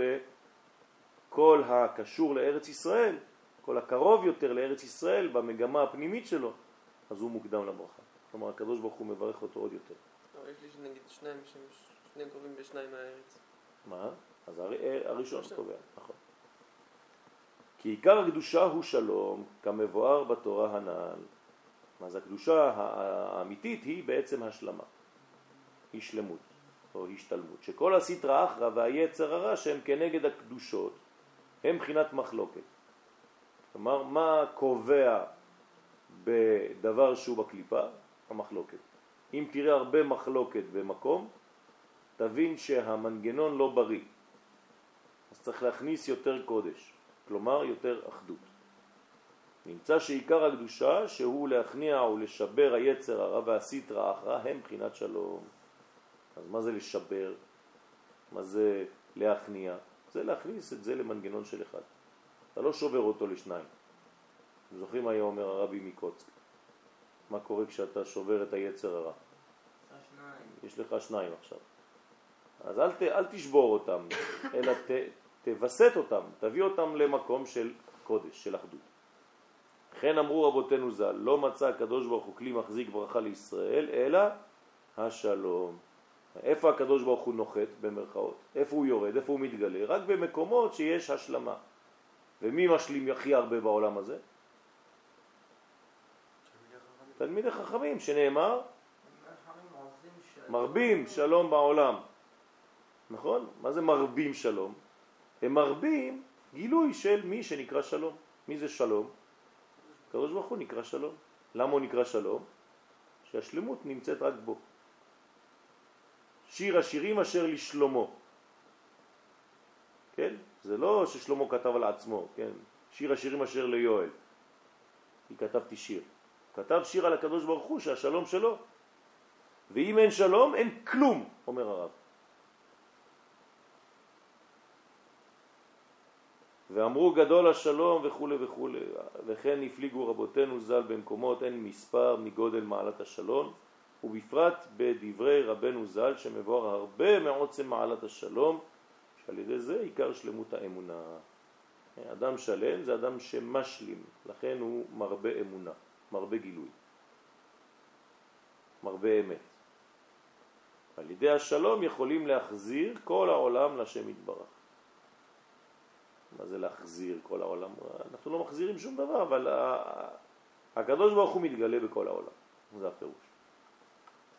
לכל הקשור לארץ ישראל, כל הקרוב יותר לארץ ישראל במגמה הפנימית שלו, אז הוא מוקדם לברכה. כלומר, הקדוש ברוך הוא מברך אותו עוד יותר. אבל יש לי נגיד שניים, שניהם קרובים בשניים מהארץ. מה? אז הראשון קובע, נכון. כי עיקר הקדושה הוא שלום, כמבואר בתורה הנ"ל. אז הקדושה האמיתית היא בעצם השלמה, היא שלמות או השתלמות, שכל הסטרא אחרא והיצר הרע שהם כנגד הקדושות הם בחינת מחלוקת. כלומר, מה קובע בדבר שהוא בקליפה? המחלוקת. אם תראה הרבה מחלוקת במקום, תבין שהמנגנון לא בריא. אז צריך להכניס יותר קודש, כלומר יותר אחדות. נמצא שעיקר הקדושה שהוא להכניע ולשבר היצר הרע והסטרא אחרא הם בחינת שלום. אז מה זה לשבר? מה זה להכניע? זה להכניס את זה למנגנון של אחד. אתה לא שובר אותו לשניים. זוכרים מה היה אומר הרבי מקוצק? מה קורה כשאתה שובר את היצר הרע? יש לך שניים עכשיו. אז אל, ת, אל תשבור אותם, אלא ת, תווסת אותם, תביא אותם למקום של קודש, של אחדות. לכן אמרו רבותינו ז"ל, לא מצא הקדוש ברוך הוא כלי מחזיק ברכה לישראל, אלא השלום. איפה הקדוש ברוך הוא נוחת במרכאות? איפה הוא יורד? איפה הוא מתגלה? רק במקומות שיש השלמה. ומי משלים הכי הרבה בעולם הזה? תלמידי חכמים, שנאמר מרבים שלום בעולם. נכון? מה זה מרבים שלום? הם מרבים גילוי של מי שנקרא שלום. מי זה שלום? הקדוש ברוך הוא נקרא שלום. למה הוא נקרא שלום? שהשלמות נמצאת רק בו. שיר השירים אשר לשלומו. כן? זה לא ששלמה כתב על עצמו, כן? שיר השירים אשר ליואל. כי כתבתי שיר. כתב שיר על הקדוש ברוך הוא שהשלום שלו. ואם אין שלום אין כלום, אומר הרב. ואמרו גדול השלום וכו' וכו', וכן הפליגו רבותינו ז"ל במקומות אין מספר מגודל מעלת השלום, ובפרט בדברי רבנו ז"ל שמבואר הרבה מעוצם מעלת השלום, שעל ידי זה עיקר שלמות האמונה. אדם שלם זה אדם שמשלים, לכן הוא מרבה אמונה, מרבה גילוי, מרבה אמת. על ידי השלום יכולים להחזיר כל העולם לשם יתברך. מה זה להחזיר כל העולם? אנחנו לא מחזירים שום דבר, אבל הקדוש ברוך הוא מתגלה בכל העולם. זה הפירוש.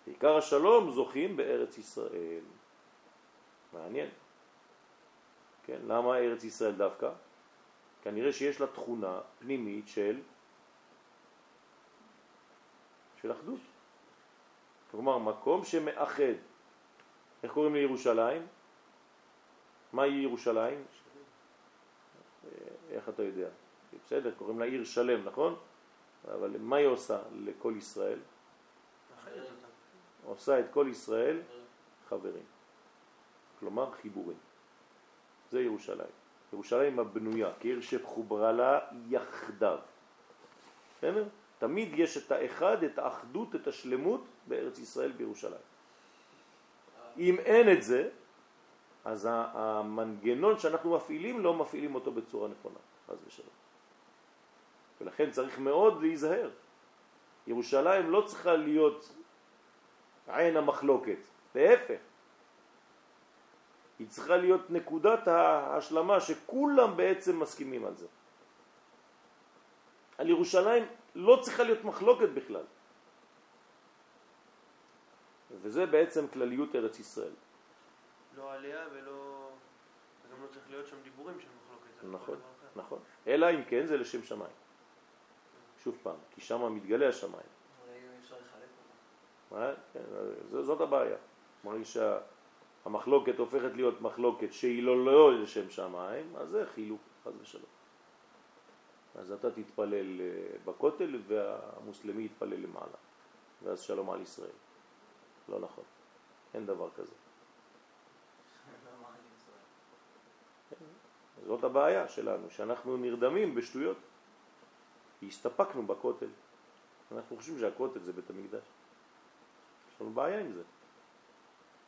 בעיקר השלום זוכים בארץ ישראל. מעניין. כן, למה ארץ ישראל דווקא? כנראה שיש לה תכונה פנימית של של אחדות. כלומר, מקום שמאחד. איך קוראים לירושלים? מהי ירושלים? איך אתה יודע? בסדר, קוראים לה עיר שלם, נכון? אבל מה היא עושה לכל ישראל? עושה את כל ישראל חברים. כלומר חיבורים. זה ירושלים. ירושלים הבנויה, כעיר שחוברה לה יחדיו. בסדר? תמיד יש את האחד, את האחדות, את השלמות בארץ ישראל בירושלים. אם אין את זה, אז המנגנון שאנחנו מפעילים לא מפעילים אותו בצורה נכונה, חס ושלום. ולכן צריך מאוד להיזהר. ירושלים לא צריכה להיות עין המחלוקת, להפך. היא צריכה להיות נקודת ההשלמה שכולם בעצם מסכימים על זה. על ירושלים לא צריכה להיות מחלוקת בכלל. וזה בעצם כלליות ארץ ישראל. לא עליה ולא... וגם לא צריך להיות שם דיבורים של מחלוקת. נכון, נכון. אלא אם כן זה לשם שמיים. שוב פעם, כי שם מתגלה השמיים. כן, זאת הבעיה. מרגיש שהמחלוקת הופכת להיות מחלוקת שהיא לא לא לשם שמיים, אז זה חילוק, חס ושלום. אז אתה תתפלל אה, בכותל והמוסלמי יתפלל למעלה, ואז שלום על ישראל. לא נכון, אין דבר כזה. זאת הבעיה שלנו, שאנחנו נרדמים בשטויות. הסתפקנו בכותל. אנחנו חושבים שהכותל זה בית המקדש. לנו בעיה עם זה.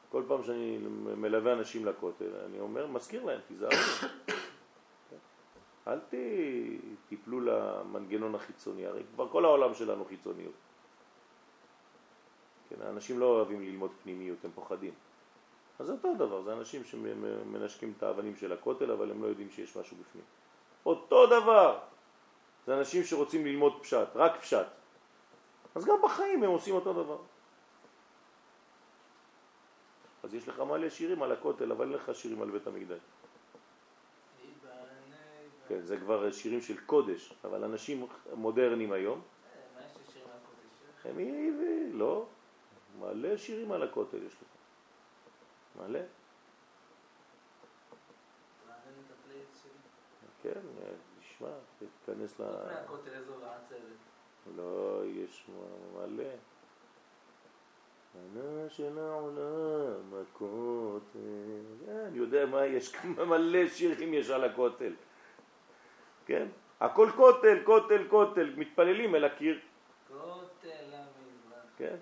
כל פעם שאני מלווה אנשים לכותל, אני אומר, מזכיר להם, תיזהרו. אל תיפלו למנגנון החיצוני, הרי כבר כל העולם שלנו חיצוניות. כן, האנשים לא אוהבים ללמוד פנימיות, הם פוחדים. אז זה אותו דבר, זה אנשים שמנשקים את האבנים של הכותל, אבל הם לא יודעים שיש משהו בפנים. אותו דבר, זה אנשים שרוצים ללמוד פשט, רק פשט. אז גם בחיים הם עושים אותו דבר. אז יש לך מלא שירים על הכותל, אבל אין לך שירים על בית המקדש. כן, זה כבר שירים של קודש, אבל אנשים מודרניים היום, הם לא, מלא שירים על הכותל יש לך. מלא. כן, תשמע, תתכנס ל... לא, יש מלא. ענה של העולם, הכותל. אני יודע מה יש, כמה מלא שירים יש על הכותל. כן? הכל כותל, כותל, כותל, מתפללים אל הקיר. כותל המזרח. כן.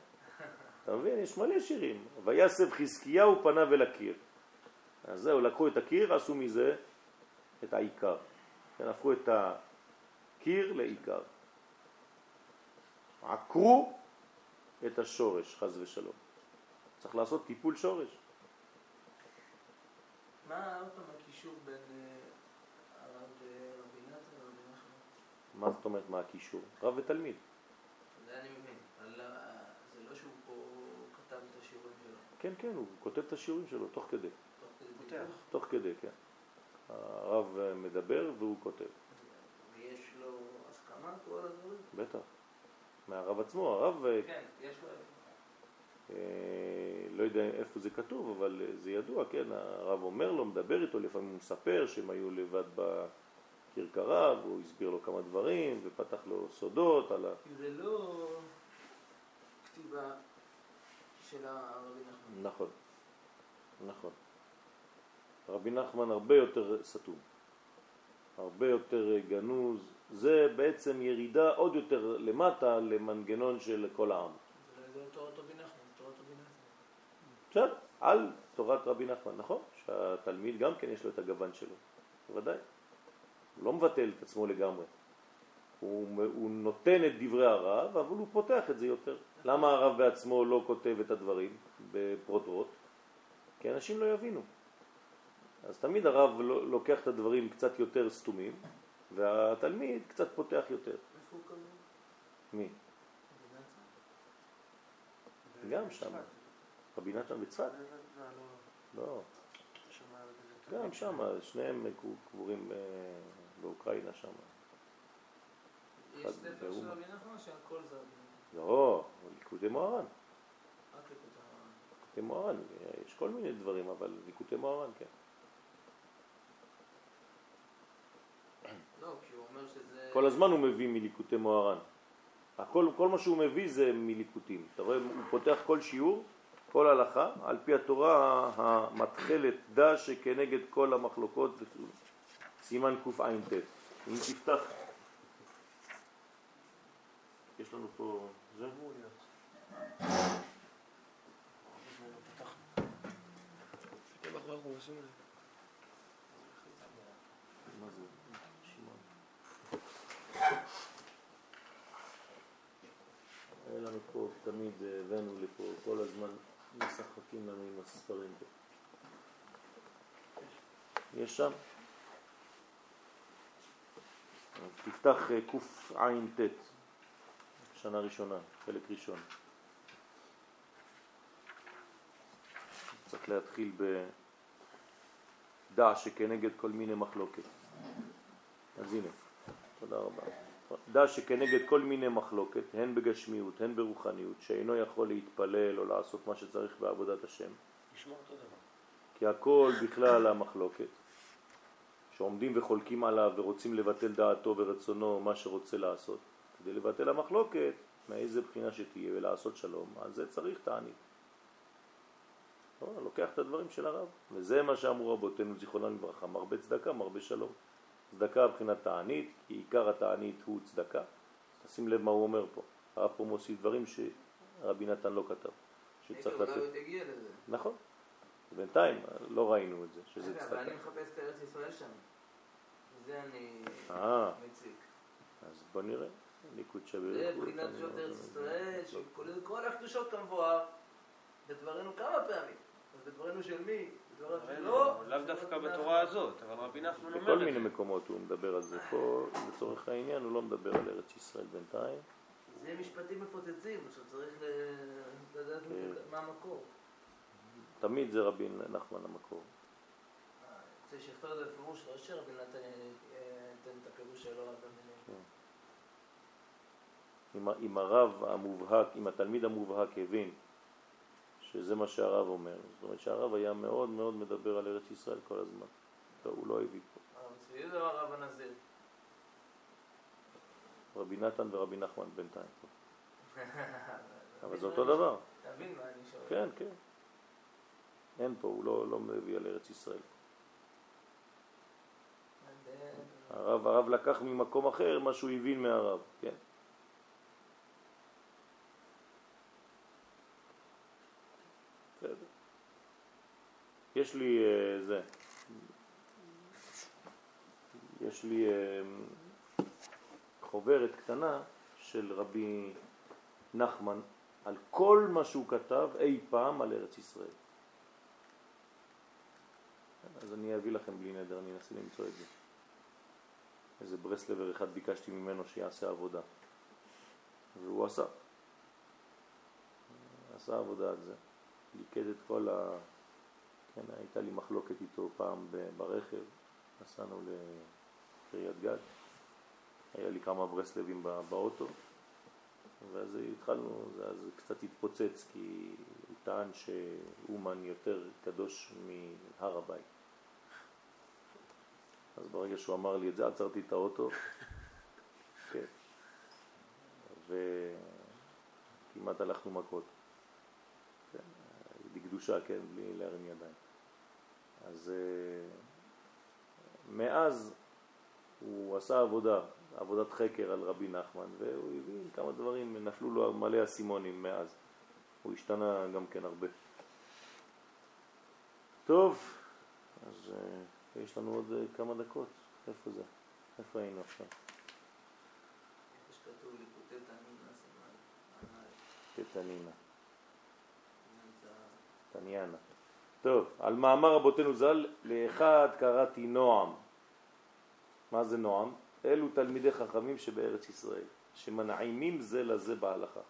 אתה מבין? יש מלא שירים. ויסב חזקיהו פניו אל הקיר. אז זהו, לקחו את הקיר, עשו מזה את העיקר. כן, הפכו את הקיר לעיקר. עקרו את השורש, חז ושלום. צריך לעשות טיפול שורש. מה עוד פעם הקישור בין אה, הרב ורבי נתן ורבי נחמן? מה זאת אומרת מה הקישור? רב ותלמיד. זה אני מבין. אה, זה לא שהוא פה כתב את השיעורים שלו. כן, כן, הוא כותב את השיעורים שלו תוך כדי. תוך כדי, כן. הרב מדבר והוא כותב. ויש לו הסכמה כל הדברים? בטח. מהרב עצמו, הרב אה, כן, יש לו... אה, לא יודע איפה זה כתוב, אבל אה, זה ידוע, כן, הרב אומר לו, מדבר איתו, לפעמים הוא מספר שהם היו לבד בכרכרה, והוא הסביר לו כמה דברים, ופתח לו סודות על ה... זה לא כתיבה של הרבי נחמן. נכון, נכון. רבי נחמן הרבה יותר סתום, הרבה יותר גנוז, זה בעצם ירידה עוד יותר למטה למנגנון של כל העם. זה לא תורת רבי נחמן, תורת רבי נחמן. בסדר, על תורת רבי נחמן, נכון? שהתלמיד גם כן יש לו את הגוון שלו, בוודאי. הוא לא מבטל את עצמו לגמרי. הוא, הוא נותן את דברי הרב, אבל הוא פותח את זה יותר. למה הרב בעצמו לא כותב את הדברים בפרוטרוט? כי אנשים לא יבינו. אז תמיד הרב לוקח את הדברים קצת יותר סתומים, והתלמיד קצת פותח יותר. איפה הוא? מי? גם שם. רבי נתן בצפת? לא. גם שם, שניהם קבורים אה, באוקראינה שם. יש ספר של. רבי נחמן שהכל זה. לא, ליקוטי מוהר"ן. הר"ן. ליקוטי מוהר"ן, יש כל מיני דברים, אבל ליקוטי מוהר"ן, כן. לא, כי הוא אומר שזה... כל הזמן הוא מביא מליקוטי מוהר"ן. הכל, כל מה שהוא מביא זה מליקוטים. אתה רואה, הוא פותח כל שיעור, כל הלכה, על פי התורה המתחלת דה שכנגד כל המחלוקות. סימן קע"ט. אם תפתח, יש לנו פה, זה? אתם אחרי החומשים האלה. מה זה? שמעון. היה תמיד הבאנו לפה, כל הזמן משחקים לנו עם הספרים פה. יש שם? תפתח אה, קע"ט, שנה ראשונה, חלק ראשון. צריך להתחיל בדע שכנגד כל מיני מחלוקת. אז הנה, תודה רבה. דע שכנגד כל מיני מחלוקת, הן בגשמיות, הן ברוחניות, שאינו יכול להתפלל או לעשות מה שצריך בעבודת השם, נשמע אותו דבר. כי הכל בכלל המחלוקת, שעומדים וחולקים עליו ורוצים לבטל דעתו ורצונו, מה שרוצה לעשות. כדי לבטל המחלוקת, מאיזה בחינה שתהיה ולעשות שלום, על זה צריך תענית. לא, לוקח את הדברים של הרב, וזה מה שאמרו רבותינו זיכרונם לברכה, מרבה צדקה, מרבה שלום. צדקה מבחינת תענית, כי עיקר התענית הוא צדקה. תשים לב מה הוא אומר פה. הרב פה מוסיף דברים שרבי נתן לא כתב, שצריך לתת. נכון. בינתיים לא ראינו את זה, שזה רגע, אבל צדקה. אני מחפש את ארץ ישראל שם. זה אני אה. מציג. אז בוא נראה. ליקוד שווה. זה ליקוד, בחינת אני קדושות לא- ארץ ישראל, לא- שכולל כל הקדושות כמבואר, בדברינו כמה פעמים. אז בדברינו של מי? לא. לאו דווקא בתורה הזאת, אבל רבי נחמן אומר בכל את מיני זה. מקומות הוא מדבר על זה. פה, לצורך העניין, הוא לא מדבר על ארץ ישראל בינתיים. זה משפטים מפוצצים, עכשיו צריך לדעת כן. מה המקור. תמיד זה רבי נחמן המקור. אה, שיכתוב את זה בפירוש, לא שרבי נתן אה, ייתן את הפירוש שלו רק במילים. אם, ה- אם הרב המובהק, אם התלמיד המובהק הבין שזה מה שהרב אומר, זאת אומרת שהרב היה מאוד מאוד מדבר על ארץ ישראל כל הזמן. לא, הוא לא הביא פה. יהודה או הרב הנזיר? רבי נתן ורבי נחמן בינתיים. אבל זה אותו דבר. תבין מה אני שואל. כן, כן. אין פה, הוא לא, לא מביא על ארץ ישראל. הרב, הרב לקח ממקום אחר מה שהוא הבין מהרב, כן. בסדר. יש לי אה, זה, יש לי אה, חוברת קטנה של רבי נחמן על כל מה שהוא כתב אי פעם על ארץ ישראל. אז אני אביא לכם בלי נדר, אני אנסה למצוא את זה. איזה ברסלבר אחד ביקשתי ממנו שיעשה עבודה. והוא עשה. עשה עבודה על זה. ליקד את כל ה... כן, הייתה לי מחלוקת איתו פעם ברכב, נסענו לקריית גת, היה לי כמה ברסלבים באוטו, ואז התחלנו, אז קצת התפוצץ, כי הוא טען שאומן יותר קדוש מהר הבית. אז ברגע שהוא אמר לי את זה, עצרתי את האוטו, כן, וכמעט הלכנו מכות. כן, בקדושה, כן, בלי להרים ידיים. אז אה, מאז הוא עשה עבודה, עבודת חקר על רבי נחמן, והוא הבין כמה דברים, נפלו לו מלא אסימונים מאז. הוא השתנה גם כן הרבה. טוב, אז uh, יש לנו עוד uh, כמה דקות. איפה זה? איפה היינו עכשיו? תנינה. תניאנה. טוב, על מאמר רבותינו ז"ל, לאחד קראתי נועם. מה זה נועם? אלו תלמידי חכמים שבארץ ישראל, שמנעימים זה לזה בהלכה.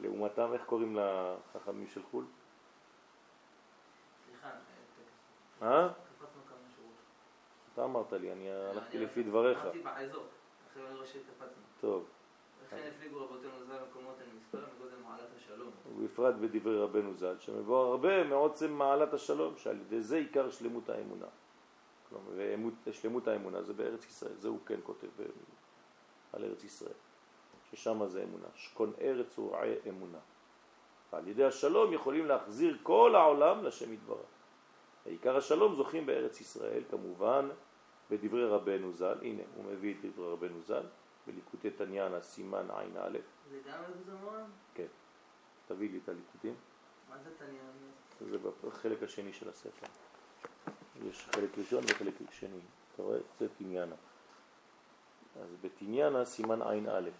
לעומתם, איך קוראים לחכמים של חו"ל? סליחה, אה? אתה אמרת לי, אני הלכתי לפי דבריך. אמרתי באזור, עכשיו אני רואה שקפצנו. טוב. הפליגו רבותינו ז"ל מקומות אין מספר מגודל מעלת השלום. ובפרט בדברי רבנו ז"ל, שמבואר הרבה מעוצם מעלת השלום, שעל ידי זה עיקר שלמות האמונה. כלומר, שלמות האמונה זה בארץ ישראל, זה הוא כן כותב על ארץ ישראל, ששם זה אמונה, שכון ארץ הוא רעי אמונה. ועל ידי השלום יכולים להחזיר כל העולם לשם יתברך. עיקר השלום זוכים בארץ ישראל, כמובן, בדברי רבנו ז"ל, הנה, הוא מביא את דברי רבנו ז"ל, בליקוטי תניאנה, סימן עין א'. זה גם מגזמון? כן. תביא לי את הליקוטים. מה זה תניאנה? זה בחלק השני של הספר. יש חלק ראשון וחלק שני. אתה רואה? זה תניאנה. אז בתניאנה סימן עין א'.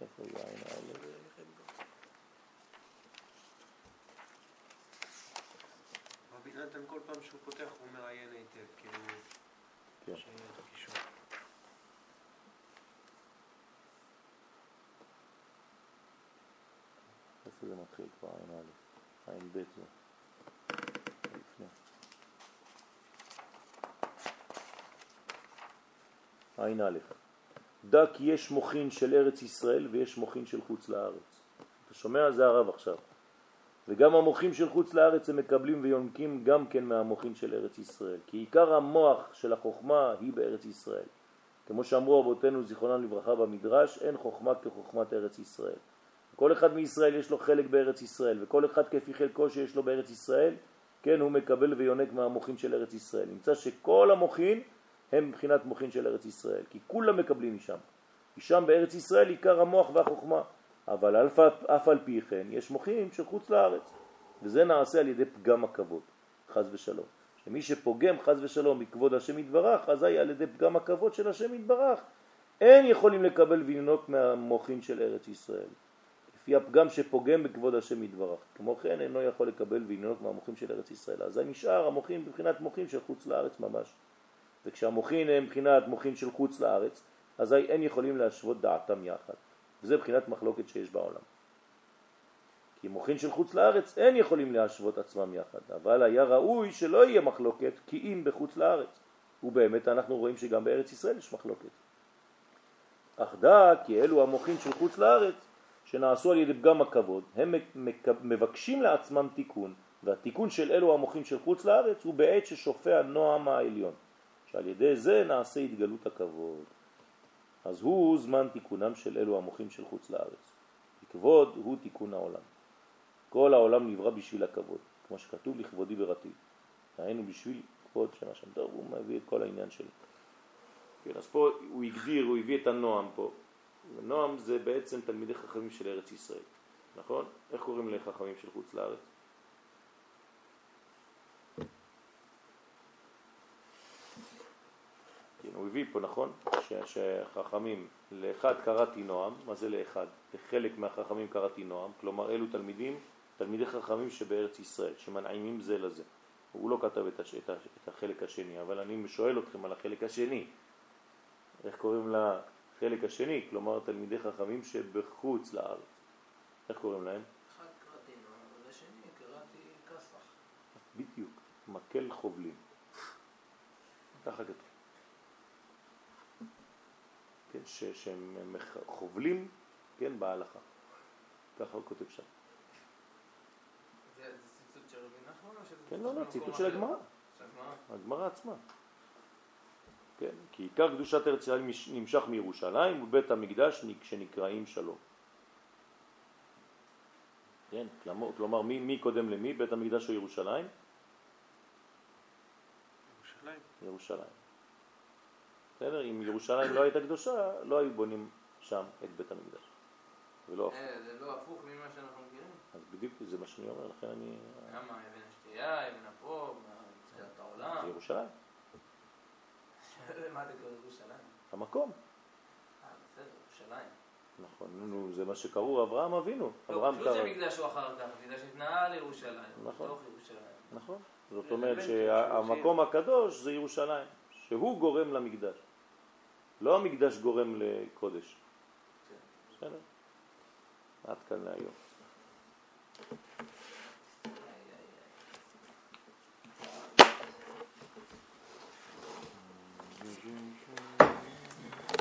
איפה זה עין נתן כל פעם שהוא פותח הוא מראיין היטב, כאילו... כן. שיהיה את הקישור. איפה זה מתחיל כבר? עין א', עין ב' זה. לפני. עין א', דע כי יש מוכין של ארץ ישראל ויש מוכין של חוץ לארץ. אתה שומע? זה הרב עכשיו. וגם המוחים של חוץ לארץ הם מקבלים ויונקים גם כן מהמוחים של ארץ ישראל. כי עיקר המוח של החוכמה היא בארץ ישראל. כמו שאמרו אבותינו זיכרונם לברכה במדרש, אין חוכמה כחוכמת ארץ ישראל. כל אחד מישראל יש לו חלק בארץ ישראל, וכל אחד כפי חלקו שיש לו בארץ ישראל, כן, הוא מקבל ויונק מהמוחים של ארץ ישראל. נמצא שכל המוחים הם מבחינת מוחים של ארץ ישראל, כי כולם מקבלים משם. משם בארץ ישראל עיקר המוח והחוכמה. אבל אף, אף על פי כן יש מוחים של חוץ לארץ, וזה נעשה על ידי פגם הכבוד, חז ושלום. שמי שפוגם חז ושלום מכבוד השם יתברך, אזי על ידי פגם הכבוד של השם יתברך, אין יכולים לקבל וינוק מהמוחים של ארץ ישראל. לפי הפגם שפוגם בכבוד השם יתברך. כמו כן אינו יכול לקבל וינוק מהמוחים של ארץ ישראל. אז נשאר המוחים מבחינת מוחים של חוץ לארץ ממש. וכשהמוחים הם מבחינת מוחים של חוץ לארץ, אזי אין יכולים להשוות דעתם יחד. וזה בחינת מחלוקת שיש בעולם. כי מוחין של חוץ לארץ אין יכולים להשוות עצמם יחד, אבל היה ראוי שלא יהיה מחלוקת כי אם בחוץ לארץ. ובאמת אנחנו רואים שגם בארץ ישראל יש מחלוקת. אך דע כי אלו המוחין של חוץ לארץ שנעשו על ידי פגם הכבוד, הם מבקשים לעצמם תיקון, והתיקון של אלו המוחין של חוץ לארץ הוא בעת ששופע נועם העליון, שעל ידי זה נעשה התגלות הכבוד. אז הוא זמן תיקונם של אלו המוחים של חוץ לארץ. כבוד הוא תיקון העולם. כל העולם נברא בשביל הכבוד, כמו שכתוב לכבודי בראתי. היינו בשביל כבוד שם השם טוב, הוא מביא את כל העניין שלו. כן, אז פה הוא הגדיר, הוא הביא את הנועם פה. נועם זה בעצם תלמידי חכמים של ארץ ישראל, נכון? איך קוראים לחכמים של חוץ לארץ? הוא הביא פה, נכון? שחכמים, לאחד קראתי נועם, מה זה לאחד? לחלק מהחכמים קראתי נועם, כלומר אלו תלמידים, תלמידי חכמים שבארץ ישראל, שמנעימים זה לזה. הוא לא כתב את, הש... את החלק השני, אבל אני שואל אתכם על החלק השני. איך קוראים לחלק השני? כלומר תלמידי חכמים שבחוץ לארץ. איך קוראים להם? אחד קראתי נועם, ולשני קראתי כסח. בדיוק, מקל חובלים. ככה כתוב. כן, ש, שהם חובלים, כן, בהלכה. ככה הוא כותב שם. זה ציטוט של רבי נחמן או שזה כן, לא, לא, ציטוט של הגמרא. הגמרא עצמה. כן, כי עיקר קדושת ארץ ישראל נמשך מירושלים ובית המקדש שנקראים שלום. כן, כלומר, מי, מי קודם למי? בית המקדש או ירושלים? ירושלים. ירושלים. בסדר? אם ירושלים לא הייתה קדושה, לא היו בונים שם את בית המקדש. ולא הפוך. אה, זה לא הפוך ממה שאנחנו מכירים? אז בדיוק זה מה שאני אומר, לכן אני... למה? אבן השתייה, אבן הפה, תחילת העולם? זה ירושלים. מה זה קורא ירושלים? המקום. אה, בסדר, ירושלים. נכון, נו, זה מה שקראו אברהם אבינו. לא, אברהם קרא. לא, מקדש הוא אחר כך, מקדש התנאה לירושלים. נכון. נכון. זאת אומרת שהמקום הקדוש זה ירושלים, שהוא גורם למקדש. לא המקדש גורם לקודש. בסדר? עד כאן להיום. Mm-hmm.